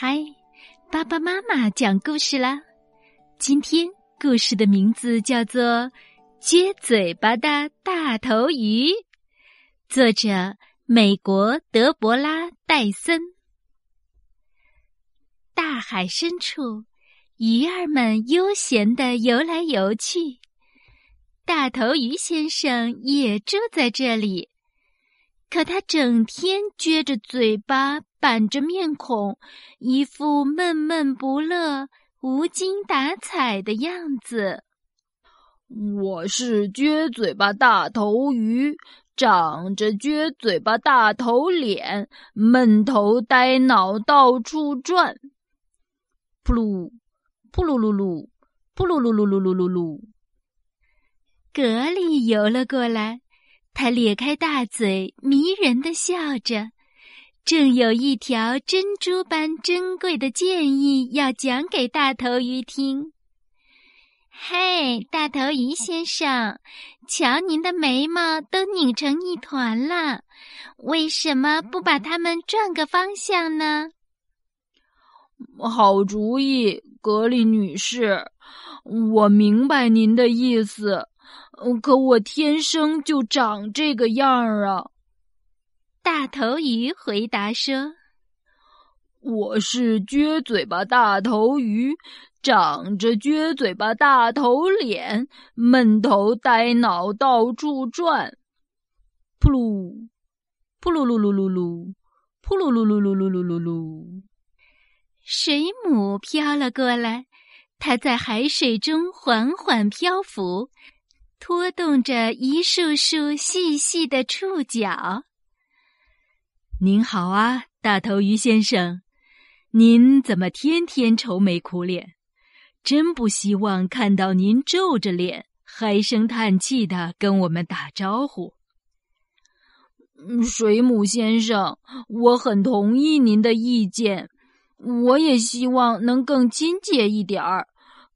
嗨，爸爸妈妈讲故事啦！今天故事的名字叫做《撅嘴巴的大头鱼》，作者美国德伯拉·戴森。大海深处，鱼儿们悠闲的游来游去，大头鱼先生也住在这里。可他整天撅着嘴巴，板着面孔，一副闷闷不乐、无精打采的样子。我是撅嘴巴大头鱼，长着撅嘴巴大头脸，闷头呆脑，到处转。噗噜，噗噜噜噜，噗噜噜噜噜噜噜噜。蛤蜊游了过来。他咧开大嘴，迷人的笑着，正有一条珍珠般珍贵的建议要讲给大头鱼听。嘿，大头鱼先生，瞧您的眉毛都拧成一团了，为什么不把它们转个方向呢？好主意，格里女士，我明白您的意思。可我天生就长这个样儿啊！大头鱼回答说：“我是撅嘴巴大头鱼，长着撅嘴巴大头脸，闷头呆脑，到处转。噗噜，噗噜噜噜噜噜，噗噜噜噜噜噜噜噜噜。水母飘了过来，它在海水中缓缓漂浮。”拖动着一束束细细的触角。您好啊，大头鱼先生，您怎么天天愁眉苦脸？真不希望看到您皱着脸唉声叹气的跟我们打招呼。水母先生，我很同意您的意见，我也希望能更亲切一点儿，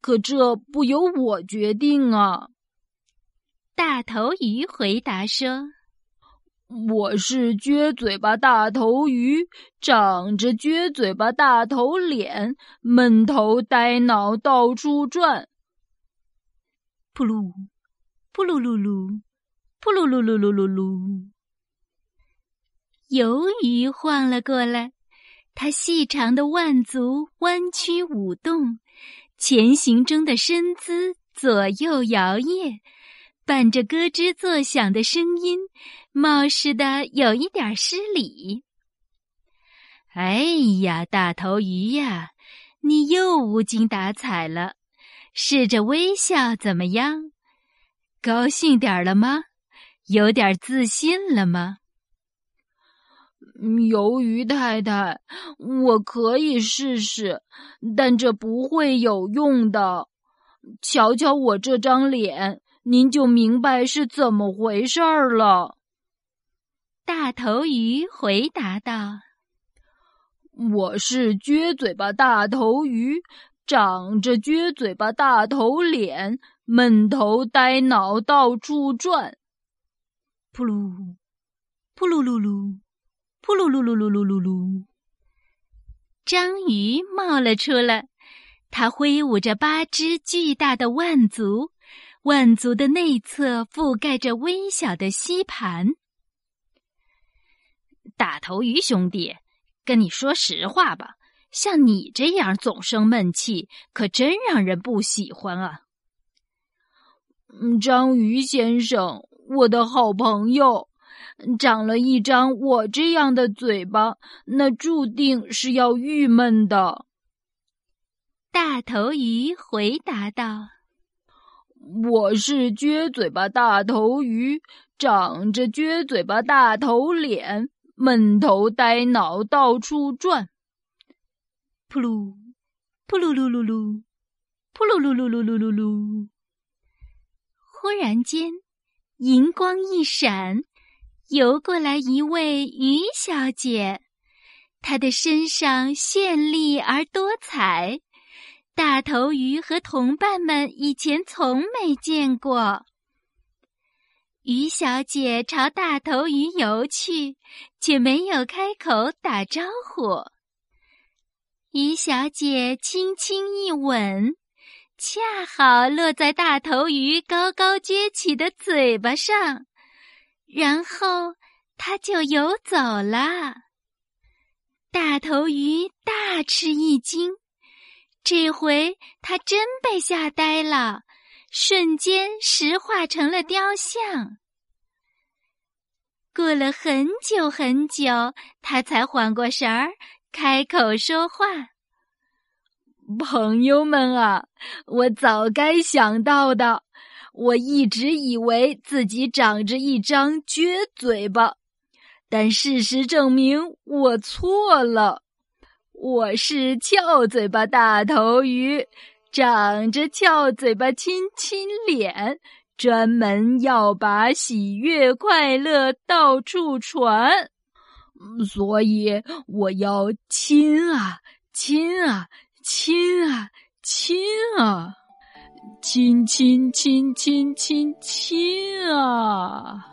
可这不由我决定啊。大头鱼回答说：“我是撅嘴巴大头鱼，长着撅嘴巴大头脸，闷头呆脑，到处转。噗噜，噗噜噜噜，噗噜噜噜噜噜噜。鱿鱼晃了过来，它细长的腕足弯曲舞动，前行中的身姿左右摇曳。”伴着咯吱作响的声音，冒失的有一点失礼。哎呀，大头鱼呀，你又无精打采了。试着微笑怎么样？高兴点了吗？有点自信了吗？鱿鱼太太，我可以试试，但这不会有用的。瞧瞧我这张脸。您就明白是怎么回事儿了。大头鱼回答道：“我是撅嘴巴大头鱼，长着撅嘴巴大头脸，闷头呆脑，到处转。噗噜，噗噜噜噜，噗噜噜噜噜噜噜噜。章鱼冒了出来，它挥舞着八只巨大的腕足。”腕足的内侧覆盖着微小的吸盘。大头鱼兄弟，跟你说实话吧，像你这样总生闷气，可真让人不喜欢啊！章鱼先生，我的好朋友，长了一张我这样的嘴巴，那注定是要郁闷的。大头鱼回答道。我是撅嘴巴大头鱼，长着撅嘴巴大头脸，闷头呆脑，到处转。噗噜，噗噜噜噜噜，噗噜噜噜噜噜噜噜。忽然间，银光一闪，游过来一位鱼小姐，她的身上绚丽而多彩。大头鱼和同伴们以前从没见过。鱼小姐朝大头鱼游去，却没有开口打招呼。鱼小姐轻轻一吻，恰好落在大头鱼高高撅起的嘴巴上，然后它就游走了。大头鱼大吃一惊，这回他真被吓呆了，瞬间石化成了雕像。过了很久很久，他才缓过神儿，开口说话：“朋友们啊，我早该想到的。我一直以为自己长着一张撅嘴巴，但事实证明我错了。我是翘嘴巴大头鱼，长着翘嘴巴亲亲脸。”专门要把喜悦快乐到处传，所以我要亲啊亲啊亲啊亲啊，亲亲亲亲亲亲啊！